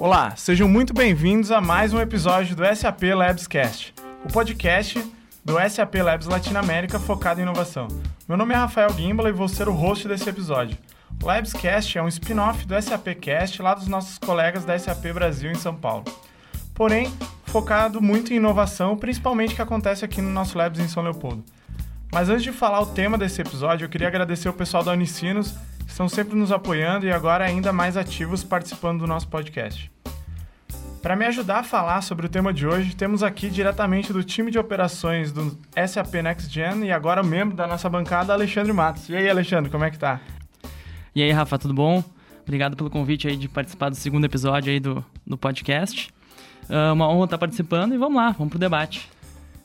Olá, sejam muito bem-vindos a mais um episódio do SAP Labscast, o podcast do SAP Labs Latinoamérica focado em inovação. Meu nome é Rafael Gimbala e vou ser o host desse episódio. O Labscast é um spin-off do SAP Cast lá dos nossos colegas da SAP Brasil em São Paulo. Porém, focado muito em inovação, principalmente que acontece aqui no nosso Labs em São Leopoldo. Mas antes de falar o tema desse episódio, eu queria agradecer o pessoal da Unicinos, estão sempre nos apoiando e agora ainda mais ativos participando do nosso podcast. Para me ajudar a falar sobre o tema de hoje, temos aqui diretamente do time de operações do SAP Next Gen e agora membro da nossa bancada, Alexandre Matos. E aí, Alexandre, como é que tá? E aí, Rafa, tudo bom? Obrigado pelo convite aí de participar do segundo episódio aí do, do podcast. Uh, uma honra estar participando e vamos lá, vamos pro debate.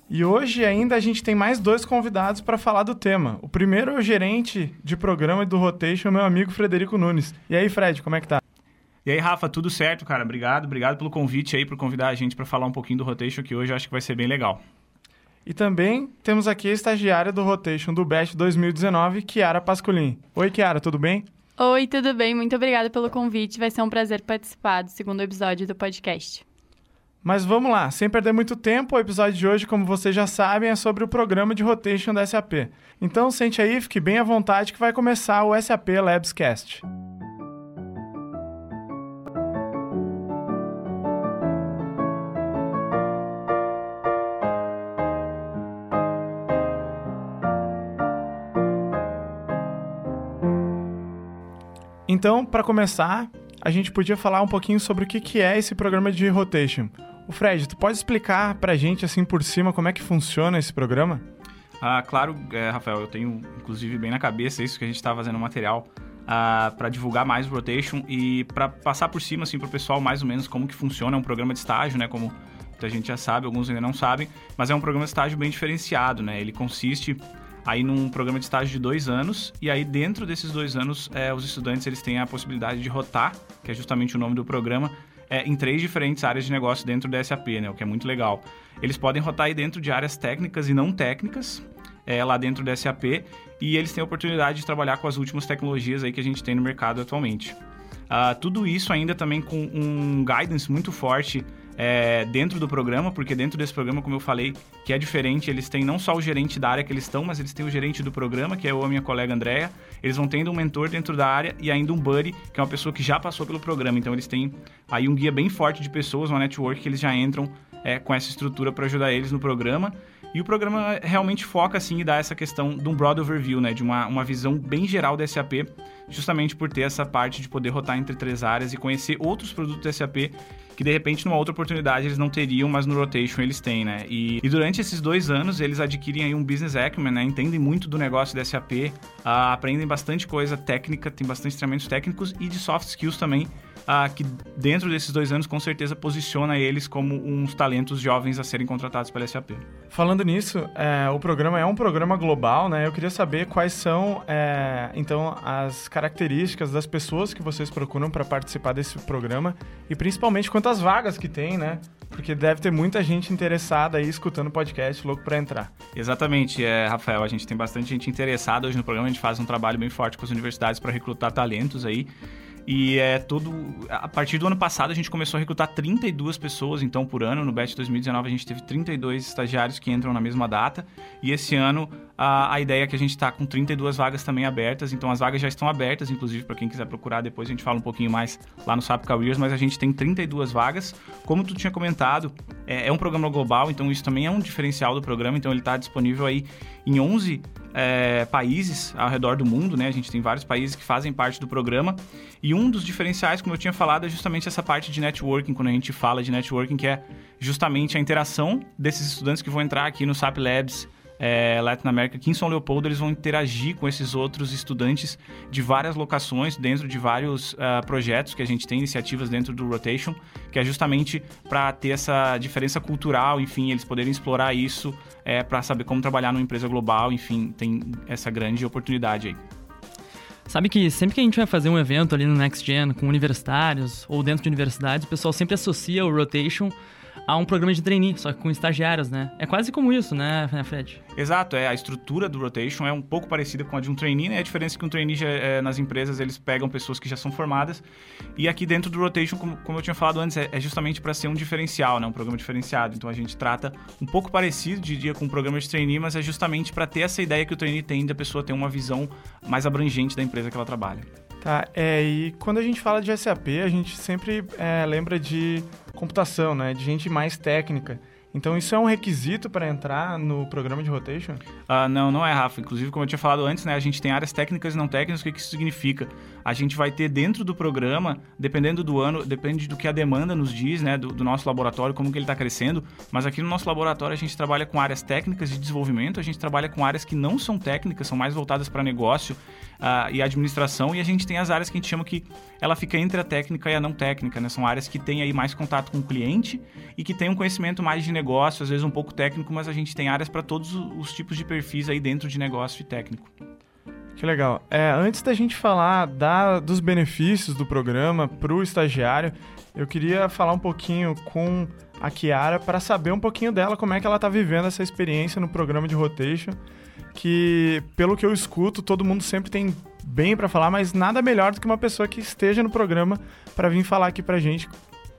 E hoje ainda a gente tem mais dois convidados para falar do tema. O primeiro é o gerente de programa do Rotation, meu amigo Frederico Nunes. E aí, Fred, como é que tá? E aí, Rafa, tudo certo, cara? Obrigado, obrigado pelo convite aí, por convidar a gente para falar um pouquinho do Rotation, que hoje eu acho que vai ser bem legal. E também temos aqui a estagiária do Rotation do BEST 2019, Kiara Pascolin. Oi, Kiara, tudo bem? Oi, tudo bem? Muito obrigada pelo convite. Vai ser um prazer participar do segundo episódio do podcast. Mas vamos lá, sem perder muito tempo, o episódio de hoje, como vocês já sabem, é sobre o programa de rotation da SAP. Então sente aí, fique bem à vontade que vai começar o SAP Labs Cast. Então, para começar, a gente podia falar um pouquinho sobre o que é esse programa de rotation. O Fred, tu pode explicar pra gente, assim, por cima, como é que funciona esse programa? Ah, claro, é, Rafael, eu tenho, inclusive, bem na cabeça isso que a gente está fazendo material ah, para divulgar mais o Rotation e para passar por cima, assim, pro pessoal mais ou menos como que funciona. É um programa de estágio, né, como muita gente já sabe, alguns ainda não sabem, mas é um programa de estágio bem diferenciado, né? Ele consiste aí num programa de estágio de dois anos e aí dentro desses dois anos é, os estudantes eles têm a possibilidade de rotar, que é justamente o nome do programa, é, em três diferentes áreas de negócio dentro da SAP, né? O que é muito legal. Eles podem rotar aí dentro de áreas técnicas e não técnicas, é, lá dentro da SAP, e eles têm a oportunidade de trabalhar com as últimas tecnologias aí que a gente tem no mercado atualmente. Uh, tudo isso ainda também com um guidance muito forte é, dentro do programa, porque dentro desse programa, como eu falei, que é diferente, eles têm não só o gerente da área que eles estão, mas eles têm o gerente do programa, que é a minha colega Andréa. Eles vão tendo um mentor dentro da área e ainda um buddy, que é uma pessoa que já passou pelo programa. Então eles têm aí um guia bem forte de pessoas, uma network que eles já entram é, com essa estrutura para ajudar eles no programa. E o programa realmente foca assim e dá essa questão de um broad overview, né, de uma, uma visão bem geral da SAP, justamente por ter essa parte de poder rotar entre três áreas e conhecer outros produtos da SAP que de repente numa outra oportunidade eles não teriam, mas no rotation eles têm, né? E, e durante esses dois anos eles adquirem aí um business acumen, né? Entendem muito do negócio da SAP, uh, ah, aprendem bastante coisa técnica, tem bastante treinamentos técnicos e de soft skills também ah, que dentro desses dois anos com certeza posiciona eles como uns talentos jovens a serem contratados pela SAP. Falando nisso, é, o programa é um programa global, né? Eu queria saber quais são, é, então, as características das pessoas que vocês procuram para participar desse programa e principalmente quantas vagas que tem, né? Porque deve ter muita gente interessada aí escutando o podcast, louco para entrar. Exatamente, é, Rafael. A gente tem bastante gente interessada hoje no programa. A gente faz um trabalho bem forte com as universidades para recrutar talentos aí. E é todo. A partir do ano passado a gente começou a recrutar 32 pessoas, então, por ano. No BET 2019 a gente teve 32 estagiários que entram na mesma data. E esse ano a, a ideia é que a gente está com 32 vagas também abertas. Então as vagas já estão abertas, inclusive, para quem quiser procurar. Depois a gente fala um pouquinho mais lá no SAP Careers, mas a gente tem 32 vagas. Como tu tinha comentado, é, é um programa global, então isso também é um diferencial do programa. Então ele está disponível aí em 11 é, países ao redor do mundo, né? A gente tem vários países que fazem parte do programa. E um dos diferenciais, como eu tinha falado, é justamente essa parte de networking, quando a gente fala de networking, que é justamente a interação desses estudantes que vão entrar aqui no SAP Labs é, Latin America, aqui em São Leopoldo, eles vão interagir com esses outros estudantes de várias locações, dentro de vários uh, projetos que a gente tem, iniciativas dentro do Rotation, que é justamente para ter essa diferença cultural, enfim, eles poderem explorar isso é, para saber como trabalhar numa empresa global, enfim, tem essa grande oportunidade aí. Sabe que sempre que a gente vai fazer um evento ali no Next Gen com universitários ou dentro de universidades, o pessoal sempre associa o rotation a um programa de trainee, só que com estagiários, né? É quase como isso, né, Fred? Exato, é a estrutura do rotation é um pouco parecida com a de um trainee, né? A diferença é que um trainee já, é, nas empresas eles pegam pessoas que já são formadas e aqui dentro do rotation, como, como eu tinha falado antes, é, é justamente para ser um diferencial, né? Um programa diferenciado. Então a gente trata um pouco parecido, diria, com um programa de trainee, mas é justamente para ter essa ideia que o trainee tem da pessoa ter uma visão mais abrangente da empresa que ela trabalha. Tá, é, e quando a gente fala de SAP, a gente sempre é, lembra de computação, né? De gente mais técnica. Então isso é um requisito para entrar no programa de rotation? Uh, não, não é, Rafa. Inclusive, como eu tinha falado antes, né, a gente tem áreas técnicas e não técnicas. O que, que isso significa? A gente vai ter dentro do programa, dependendo do ano, depende do que a demanda nos diz, né, do, do nosso laboratório, como que ele está crescendo. Mas aqui no nosso laboratório a gente trabalha com áreas técnicas de desenvolvimento, a gente trabalha com áreas que não são técnicas, são mais voltadas para negócio uh, e administração. E a gente tem as áreas que a gente chama que ela fica entre a técnica e a não técnica, né? São áreas que têm aí mais contato com o cliente e que têm um conhecimento mais de negócio negócio, às vezes um pouco técnico, mas a gente tem áreas para todos os tipos de perfis aí dentro de negócio e técnico. Que legal. É, antes da gente falar da, dos benefícios do programa para o estagiário, eu queria falar um pouquinho com a Kiara para saber um pouquinho dela, como é que ela está vivendo essa experiência no programa de rotation, que pelo que eu escuto, todo mundo sempre tem bem para falar, mas nada melhor do que uma pessoa que esteja no programa para vir falar aqui para gente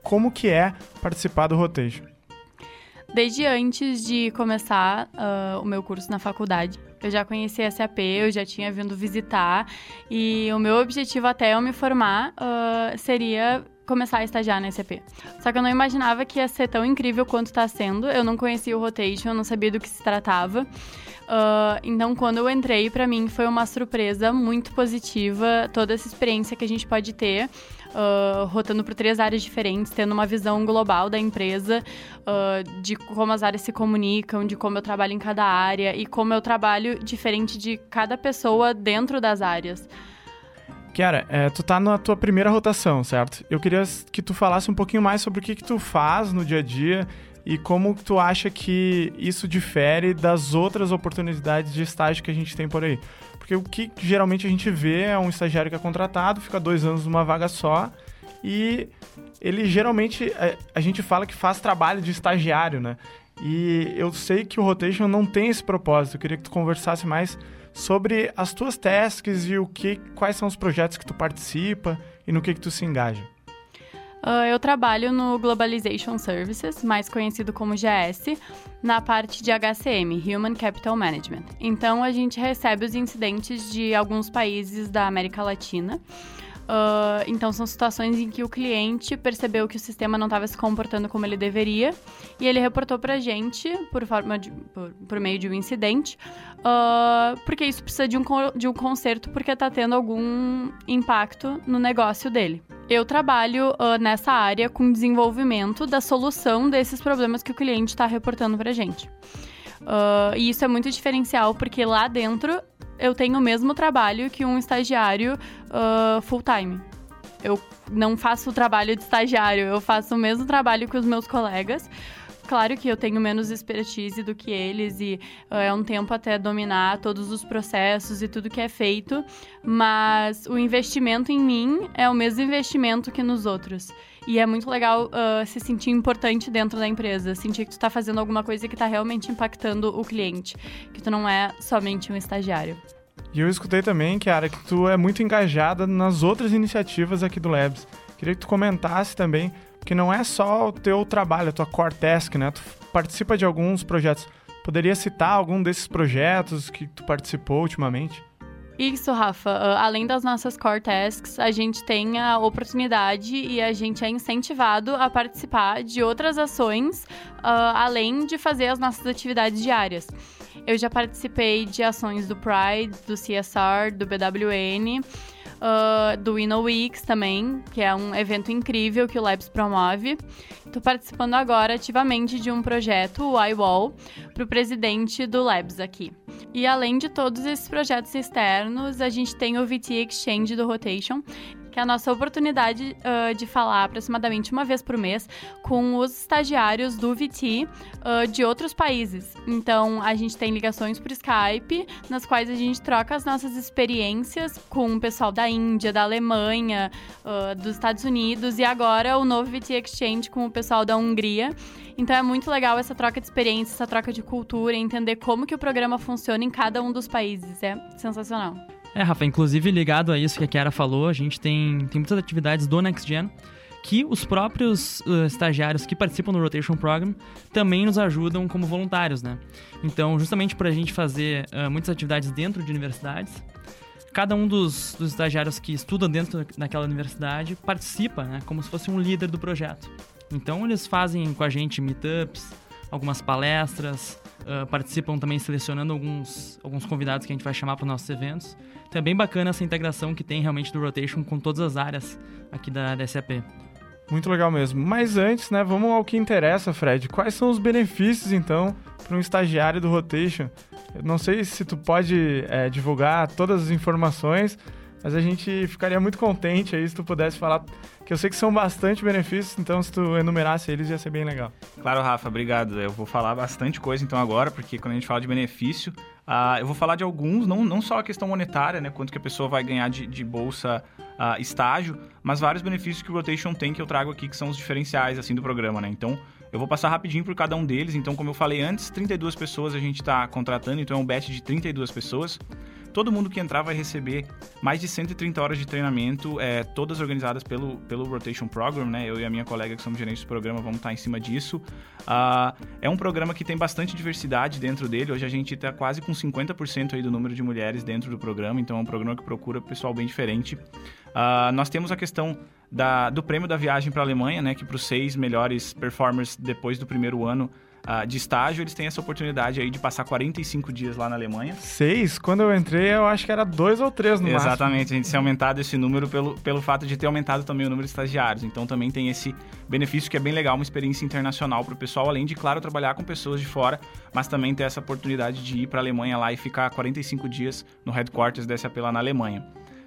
como que é participar do rotation. Desde antes de começar uh, o meu curso na faculdade, eu já conhecia SAP, eu já tinha vindo visitar e o meu objetivo até eu me formar uh, seria começar a estagiar na SAP. Só que eu não imaginava que ia ser tão incrível quanto está sendo. Eu não conhecia o Rotation, eu não sabia do que se tratava. Uh, então, quando eu entrei, para mim foi uma surpresa muito positiva toda essa experiência que a gente pode ter uh, rotando por três áreas diferentes, tendo uma visão global da empresa, uh, de como as áreas se comunicam, de como eu trabalho em cada área e como eu trabalho diferente de cada pessoa dentro das áreas. Kiara, é, tu tá na tua primeira rotação, certo? Eu queria que tu falasse um pouquinho mais sobre o que, que tu faz no dia a dia e como tu acha que isso difere das outras oportunidades de estágio que a gente tem por aí. Porque o que geralmente a gente vê é um estagiário que é contratado, fica dois anos numa vaga só e ele geralmente é, a gente fala que faz trabalho de estagiário, né? E eu sei que o Rotation não tem esse propósito. Eu queria que tu conversasse mais sobre as tuas tasks e o que, quais são os projetos que tu participa e no que, que tu se engaja. Uh, eu trabalho no Globalization Services, mais conhecido como GS, na parte de HCM, Human Capital Management. Então, a gente recebe os incidentes de alguns países da América Latina. Uh, então, são situações em que o cliente percebeu que o sistema não estava se comportando como ele deveria e ele reportou para a gente, por, forma de, por, por, meio de um incidente, uh, porque isso precisa de um, de um conserto porque está tendo algum impacto no negócio dele. Eu trabalho uh, nessa área com desenvolvimento da solução desses problemas que o cliente está reportando para a gente. e isso é muito diferencial porque lá dentro eu tenho o mesmo trabalho que um estagiário uh, full-time. Eu não faço o trabalho de estagiário, eu faço o mesmo trabalho que os meus colegas. Claro que eu tenho menos expertise do que eles e uh, é um tempo até dominar todos os processos e tudo que é feito, mas o investimento em mim é o mesmo investimento que nos outros. E é muito legal uh, se sentir importante dentro da empresa, sentir que tu está fazendo alguma coisa que está realmente impactando o cliente, que tu não é somente um estagiário. E eu escutei também, Kiara, que tu é muito engajada nas outras iniciativas aqui do Labs. Queria que tu comentasse também, porque não é só o teu trabalho, a tua core task, né? Tu participa de alguns projetos. Poderia citar algum desses projetos que tu participou ultimamente? Isso, Rafa. Uh, além das nossas core tasks, a gente tem a oportunidade e a gente é incentivado a participar de outras ações, uh, além de fazer as nossas atividades diárias. Eu já participei de ações do Pride, do CSR, do BWN uh, do InnoWeeks também, que é um evento incrível que o Labs promove. Estou participando agora ativamente de um projeto, o iWall, para o presidente do Labs aqui. E além de todos esses projetos externos, a gente tem o VT Exchange do Rotation, que é a nossa oportunidade uh, de falar aproximadamente uma vez por mês com os estagiários do VT uh, de outros países. Então, a gente tem ligações por Skype, nas quais a gente troca as nossas experiências com o pessoal da Índia, da Alemanha, uh, dos Estados Unidos e agora o novo VT Exchange com o pessoal da Hungria. Então é muito legal essa troca de experiência, essa troca de cultura, entender como que o programa funciona em cada um dos países. É sensacional. É, Rafa, inclusive ligado a isso que a Kiara falou, a gente tem, tem muitas atividades do NextGen que os próprios uh, estagiários que participam do Rotation Program também nos ajudam como voluntários, né? Então, justamente para a gente fazer uh, muitas atividades dentro de universidades, cada um dos, dos estagiários que estudam dentro daquela universidade participa, né? Como se fosse um líder do projeto. Então, eles fazem com a gente meetups, algumas palestras, uh, participam também selecionando alguns, alguns convidados que a gente vai chamar para os nossos eventos. Então é bem bacana essa integração que tem realmente do Rotation com todas as áreas aqui da, da SAP. Muito legal mesmo. Mas antes, né, vamos ao que interessa, Fred. Quais são os benefícios, então, para um estagiário do Rotation? Eu não sei se tu pode é, divulgar todas as informações, mas a gente ficaria muito contente aí se tu pudesse falar que eu sei que são bastante benefícios, então se tu enumerasse eles ia ser bem legal. Claro, Rafa, obrigado. Eu vou falar bastante coisa então agora, porque quando a gente fala de benefício, uh, eu vou falar de alguns, não, não só a questão monetária, né, quanto que a pessoa vai ganhar de, de bolsa uh, estágio, mas vários benefícios que o Rotation tem que eu trago aqui, que são os diferenciais assim do programa, né? Então, eu vou passar rapidinho por cada um deles. Então, como eu falei antes, 32 pessoas a gente está contratando, então é um batch de 32 pessoas. Todo mundo que entrar vai receber mais de 130 horas de treinamento, é, todas organizadas pelo, pelo Rotation Program, né? Eu e a minha colega que somos gerentes do programa vamos estar em cima disso. Uh, é um programa que tem bastante diversidade dentro dele. Hoje a gente está quase com 50% aí do número de mulheres dentro do programa, então é um programa que procura pessoal bem diferente. Uh, nós temos a questão da, do prêmio da viagem para a Alemanha, né? Que para os seis melhores performers depois do primeiro ano uh, de estágio, eles têm essa oportunidade aí de passar 45 dias lá na Alemanha. Seis? Quando eu entrei, eu acho que era dois ou três no Exatamente, máximo. Exatamente, a gente tem aumentado esse número pelo, pelo fato de ter aumentado também o número de estagiários. Então também tem esse benefício que é bem legal, uma experiência internacional para o pessoal, além de, claro, trabalhar com pessoas de fora, mas também ter essa oportunidade de ir para a Alemanha lá e ficar 45 dias no headquarters da SAP lá na Alemanha.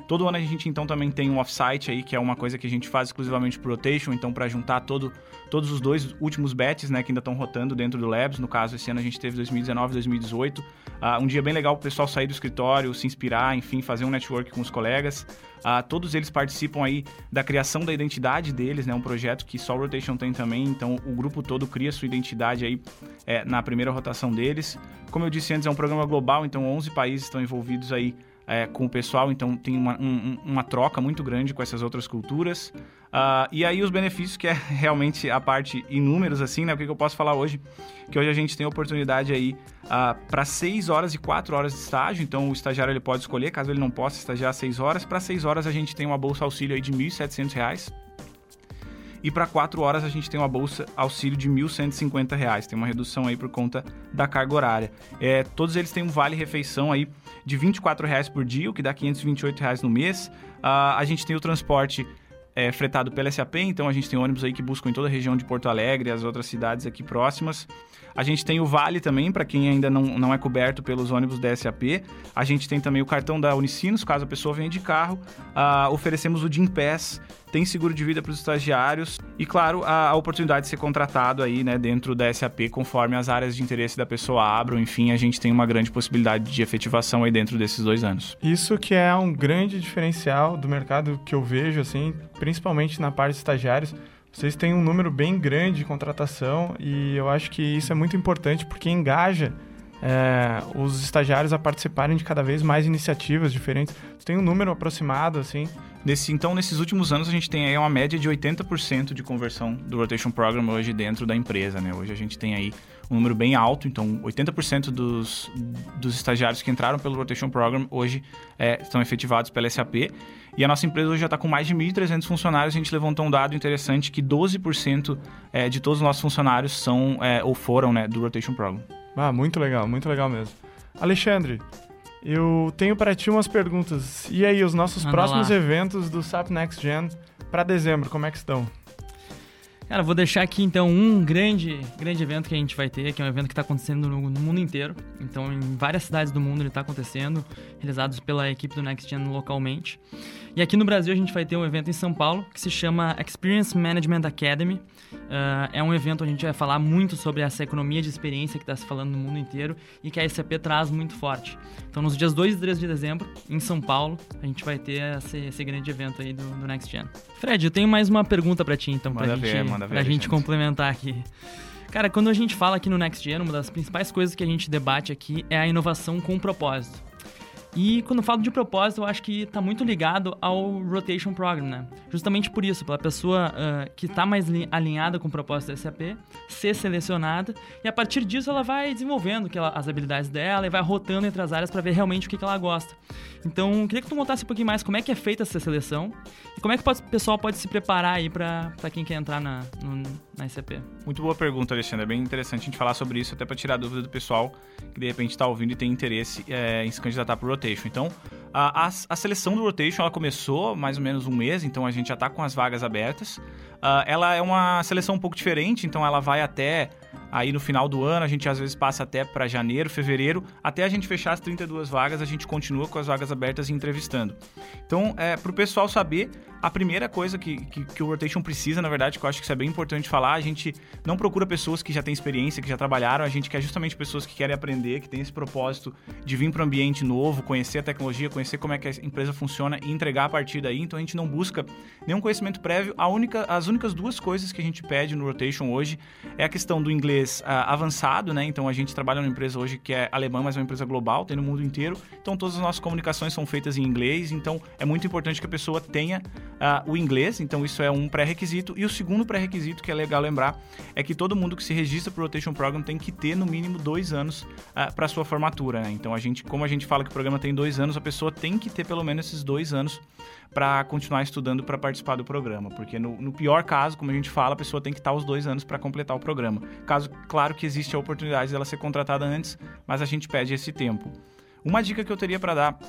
Todo ano a gente então também tem um offsite aí, que é uma coisa que a gente faz exclusivamente pro rotation, então para juntar todo, todos os dois últimos bets, né, que ainda estão rotando dentro do Labs. No caso, esse ano a gente teve 2019 2018. Uh, um dia bem legal pro pessoal sair do escritório, se inspirar, enfim, fazer um network com os colegas. Uh, todos eles participam aí da criação da identidade deles, né? Um projeto que só o Rotation tem também, então o grupo todo cria sua identidade aí é, na primeira rotação deles. Como eu disse antes, é um programa global, então 11 países estão envolvidos aí é, com o pessoal, então tem uma, um, uma troca muito grande com essas outras culturas. Uh, e aí os benefícios, que é realmente a parte em números, assim, né? O que, que eu posso falar hoje? Que hoje a gente tem a oportunidade aí uh, ah, para 6 horas e 4 horas de estágio, então o estagiário ele pode escolher, caso ele não possa estagiar 6 horas. Para 6 horas a gente tem uma bolsa auxílio aí de R$ 1.700 e para 4 horas a gente tem uma bolsa auxílio de R$ 1.150. Tem uma redução aí por conta da carga horária. É, todos eles têm um vale refeição aí de 24 reais por dia, o que dá 528 reais no mês. Uh, a gente tem o transporte é, fretado pela SAP, então a gente tem ônibus aí que buscam em toda a região de Porto Alegre e as outras cidades aqui próximas. A gente tem o Vale também, para quem ainda não, não é coberto pelos ônibus da SAP. A gente tem também o cartão da Unicinos, caso a pessoa venha de carro. Uh, oferecemos o Pass, tem seguro de vida para os estagiários e, claro, a, a, oportunidade de ser contratado aí, né, dentro da SAP, conforme as áreas de interesse da pessoa abram. Enfim, a gente tem uma grande possibilidade de efetivação aí dentro desses dois anos. Isso que é um grande diferencial do mercado que eu vejo, assim, principalmente na parte de estagiários vocês têm um número bem grande de contratação e eu acho que isso é muito importante porque engaja é, os estagiários a participarem de cada vez mais iniciativas diferentes. Você tem um número aproximado, assim? Nesse, então, nesses últimos anos, a gente tem aí uma média de 80% de conversão do Rotation Program hoje dentro da empresa, né? Hoje a gente tem aí um número bem alto, então 80% dos, dos estagiários que entraram pelo Rotation Program hoje é, estão efetivados pela SAP. E a nossa empresa hoje já está com mais de 1.300 funcionários. A gente levantou um dado interessante que 12% é, de todos os nossos funcionários são é, ou foram né, do Rotation Program. Ah, muito legal, muito legal mesmo. Alexandre, eu tenho para ti umas perguntas. E aí, os nossos Anda próximos lá. eventos do SAP Next Gen para dezembro, como é que estão? Cara, vou deixar aqui então um grande, grande evento que a gente vai ter, que é um evento que está acontecendo no, no, mundo inteiro. Então, em várias cidades do mundo ele está acontecendo, realizados pela equipe do Next Gen localmente, E aqui no Brasil a gente vai ter um evento em São Paulo que se chama Experience Management Academy. Uh, é um evento onde a gente vai falar muito sobre essa economia de experiência que está se falando no mundo inteiro e que a SAP traz muito forte. Então, nos dias 2 e 3 de dezembro, em São Paulo, a gente vai ter esse, esse grande evento aí do, do, Next Gen. Fred, eu tenho mais uma pergunta para ti, então, para ver, gente, ver, pra gente complementar aqui. Cara, quando a gente fala aqui no Next Gen, uma das principais coisas que a gente debate aqui é a inovação com propósito. E quando falo de propósito, eu acho que está muito ligado ao Rotation Program, né? Justamente por isso, pela pessoa uh, que está mais alinhada com o propósito da SAP, ser selecionada, e a partir disso ela vai desenvolvendo ela, as habilidades dela e vai rotando entre as áreas para ver realmente o que, que, ela gosta. Então, queria que tu contasse um pouquinho mais como é que é feita essa seleção e como é que o pessoal pode se preparar aí para quem quer entrar na, no, na SAP. Muito boa pergunta, Alexandre. É bem interessante a gente falar sobre isso, até para tirar dúvida do pessoal que de repente está ouvindo e tem interesse é, em se candidatar para o Rotation. Então, a, a, a, seleção do Rotation ela começou mais ou menos um mês, então a gente já está com as vagas abertas. Uh, ela é uma seleção um pouco diferente, então ela vai até aí no final do ano, a gente às vezes passa até para janeiro, fevereiro, até a gente fechar as 32 vagas, a gente continua com as vagas abertas e entrevistando. Então, é, para o pessoal saber, a primeira coisa que, que, que, o Rotation precisa, na verdade, que eu acho que isso é bem importante falar, a gente não procura pessoas que já têm experiência, que já trabalharam, a gente quer justamente pessoas que querem aprender, que têm esse propósito de vir para um ambiente novo, conhecer a tecnologia, conhecer como é que a empresa funciona e entregar a partir daí. Então a gente não busca nenhum conhecimento prévio. A única, as únicas duas coisas que a gente pede no Rotation hoje é a questão do inglês uh, avançado, né? Então a gente trabalha numa empresa hoje que é alemã, mas é uma empresa global, tem no mundo inteiro. Então todas as nossas comunicações são feitas em inglês, então é muito importante que a pessoa tenha uh, o inglês, então isso é um pré-requisito. E o segundo pré-requisito, que é legal lembrar, é que todo mundo que se registra para o Rotation Program tem que ter no mínimo dois anos uh, ah, para sua formatura. Né? Então, a gente, como a gente fala que o programa tem dois anos, a pessoa tem que ter pelo menos esses dois anos para continuar estudando para participar do programa. Porque no, no, pior caso, como a gente fala, a pessoa tem que estar os dois anos para completar o programa. Caso, claro que existe a oportunidade dela ser contratada antes, mas a gente pede esse tempo. Uma dica que eu teria para dar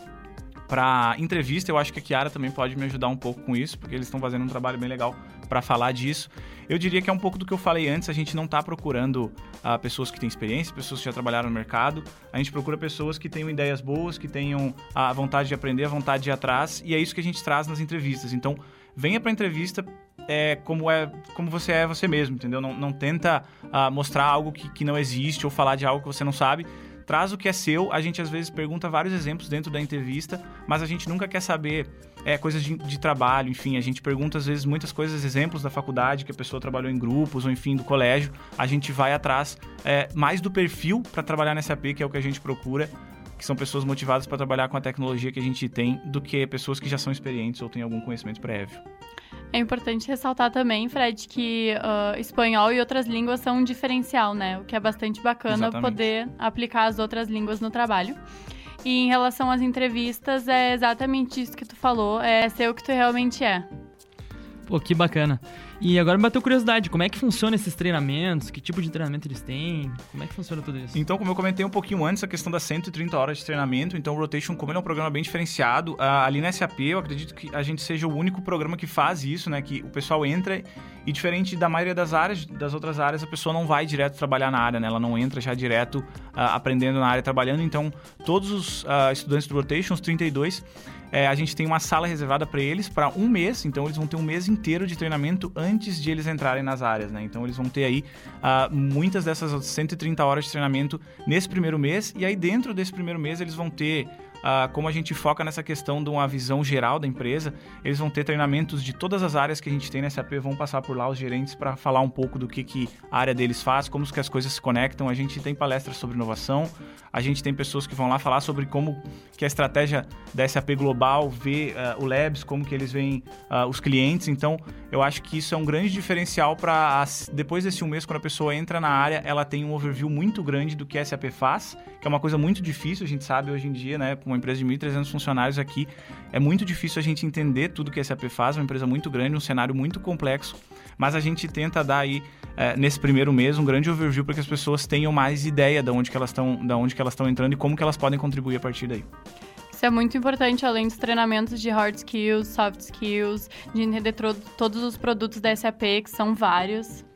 para entrevista, eu acho que a Kiara também pode me ajudar um pouco com isso, porque eles estão fazendo um trabalho bem legal para falar disso. Eu diria que é um pouco do que eu falei antes, a gente não está procurando uh, pessoas que têm experiência, pessoas que já trabalharam no mercado, a gente procura pessoas que tenham ideias boas, que tenham a vontade de aprender, a vontade de ir atrás, e é isso que a gente traz nas entrevistas. Então, venha para a entrevista é, como, é, como você é você mesmo, entendeu? Não, não tenta uh, mostrar algo que, que não existe ou falar de algo que você não sabe traz o que é seu. A gente às vezes pergunta vários exemplos dentro da entrevista, mas a gente nunca quer saber é, coisas de, de, trabalho, enfim. A gente pergunta às vezes muitas coisas, exemplos da faculdade, que a pessoa trabalhou em grupos, ou enfim, do colégio. A gente vai atrás é, mais do perfil para trabalhar nessa AP, que é o que a gente procura que são pessoas motivadas para trabalhar com a tecnologia que a gente tem, do que pessoas que já são experientes ou têm algum conhecimento prévio. É importante ressaltar também, Fred, que uh, espanhol e outras línguas são um diferencial, né? O que é bastante bacana Exatamente. poder aplicar as outras línguas no trabalho. E em relação às entrevistas, é exatamente isso que tu falou, é ser o que tu realmente é. Pô, que bacana. E agora me bateu curiosidade, como é que funciona esses treinamentos? Que tipo de treinamento eles têm? Como é que funciona tudo isso? Então, como eu comentei um pouquinho antes, a questão das 130 horas de treinamento, então o Rotation, como ele é um programa bem diferenciado, ali na SAP eu acredito que a gente seja o único programa que faz isso, né? Que o pessoal entra e diferente da maioria das áreas, das outras áreas, a pessoa não vai direto trabalhar na área, né? Ela não entra já direto uh, aprendendo na área, trabalhando. Então, todos os uh, estudantes do Rotation, os 32, é, a gente tem uma sala reservada para eles para um mês, então eles vão ter um mês inteiro de treinamento antes de eles entrarem nas áreas, né? Então eles vão ter aí uh, muitas dessas 130 horas de treinamento nesse primeiro mês, e aí dentro desse primeiro mês eles vão ter Uh, como a gente foca nessa questão de uma visão geral da empresa, eles vão ter treinamentos de todas as áreas que a gente tem na SAP, vão passar por lá os gerentes para falar um pouco do que, que a área deles faz, como que as coisas se conectam. A gente tem palestras sobre inovação, a gente tem pessoas que vão lá falar sobre como que a estratégia da SAP global vê uh, o Labs, como que eles veem uh, os clientes. Então, eu acho que isso é um grande diferencial para depois desse um mês, quando a pessoa entra na área, ela tem um overview muito grande do que a SAP faz, que é uma coisa muito difícil, a gente sabe hoje em dia, né? Uma empresa de 1.300 funcionários aqui, é muito difícil a gente entender tudo que a SAP faz, uma empresa muito grande, um cenário muito complexo, mas a gente tenta dar aí, é, nesse primeiro mês, um grande overview para que as pessoas tenham mais ideia de onde que elas estão entrando e como que elas podem contribuir a partir daí. Isso é muito importante, além dos treinamentos de hard skills, soft skills, de entender todos os produtos da SAP, que são vários.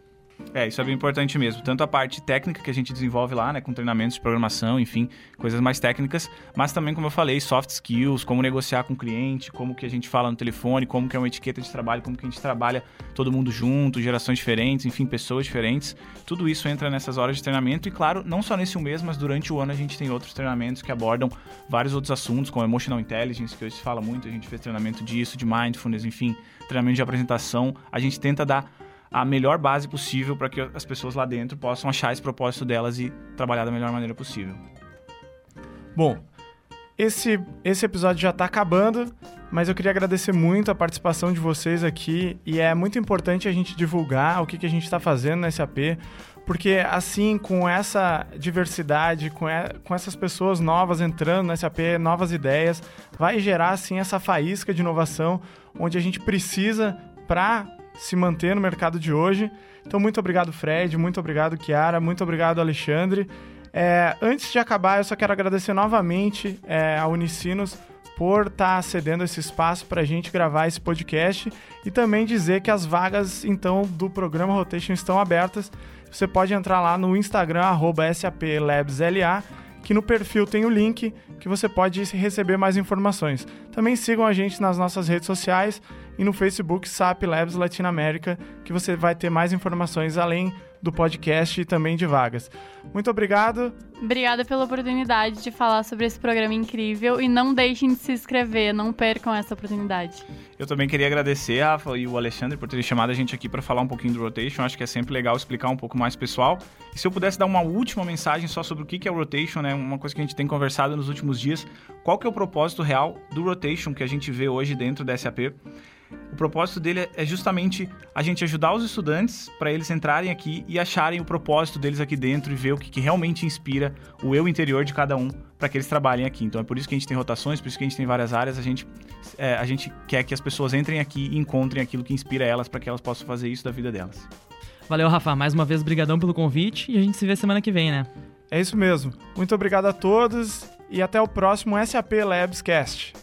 É, isso é bem importante mesmo. Tanto a parte técnica que a gente desenvolve lá, né, com treinamentos de programação, enfim, coisas mais técnicas, mas também, como eu falei, soft skills, como negociar com o cliente, como que a gente fala no telefone, como que é uma etiqueta de trabalho, como que a gente trabalha todo mundo junto, gerações diferentes, enfim, pessoas diferentes. Tudo isso entra nessas horas de treinamento e, claro, não só nesse mês, mas durante o ano a gente tem outros treinamentos que abordam vários outros assuntos, como emotional intelligence, que hoje se fala muito, a gente fez treinamento disso, de mindfulness, enfim, treinamento de apresentação. A gente tenta dar a melhor base possível para que as pessoas lá dentro possam achar esse propósito delas e trabalhar da melhor maneira possível. Bom, esse, esse episódio já está acabando, mas eu queria agradecer muito a participação de vocês aqui e é muito importante a gente divulgar o que, que a gente está fazendo na SAP, porque assim, com essa diversidade, com, e, com essas pessoas novas entrando na SAP, novas ideias, vai gerar assim essa faísca de inovação onde a gente precisa para se manter no mercado de hoje. Então, muito obrigado, Fred, muito obrigado, Kiara, muito obrigado, Alexandre. É, antes de acabar, eu só quero agradecer novamente é, a Unicinos por estar tá cedendo esse espaço para a gente gravar esse podcast e também dizer que as vagas então do programa Rotation estão abertas. Você pode entrar lá no Instagram @saplabsla, que no perfil tem o link que você pode receber mais informações. Também sigam a gente nas nossas redes sociais e no Facebook SAP Labs Latinoamérica, que você vai ter mais informações além do podcast e também de vagas. Muito obrigado. Obrigada pela oportunidade de falar sobre esse programa incrível e não deixem de se inscrever, não percam essa oportunidade. Eu também queria agradecer, Rafa e o Alexandre, por terem chamado a gente aqui para falar um pouquinho do Rotation. Acho que é sempre legal explicar um pouco mais pessoal. E se eu pudesse dar uma última mensagem só sobre o que é o Rotation, né? uma coisa que a gente tem conversado nos últimos dias, qual que é o propósito real do Rotation que a gente vê hoje dentro da SAP? O propósito dele é justamente a gente ajudar os estudantes para eles entrarem aqui e acharem o propósito deles aqui dentro e ver o que, que realmente inspira o eu interior de cada um para que eles trabalhem aqui. Então é por isso que a gente tem rotações, por isso que a gente tem várias áreas. A gente, é, a gente quer que as pessoas entrem aqui e encontrem aquilo que inspira elas para que elas possam fazer isso da vida delas. Valeu, Rafa. Mais uma vez, brigadão pelo convite e a gente se vê semana que vem, né? É isso mesmo. Muito obrigado a todos e até o próximo SAP Labs Cast.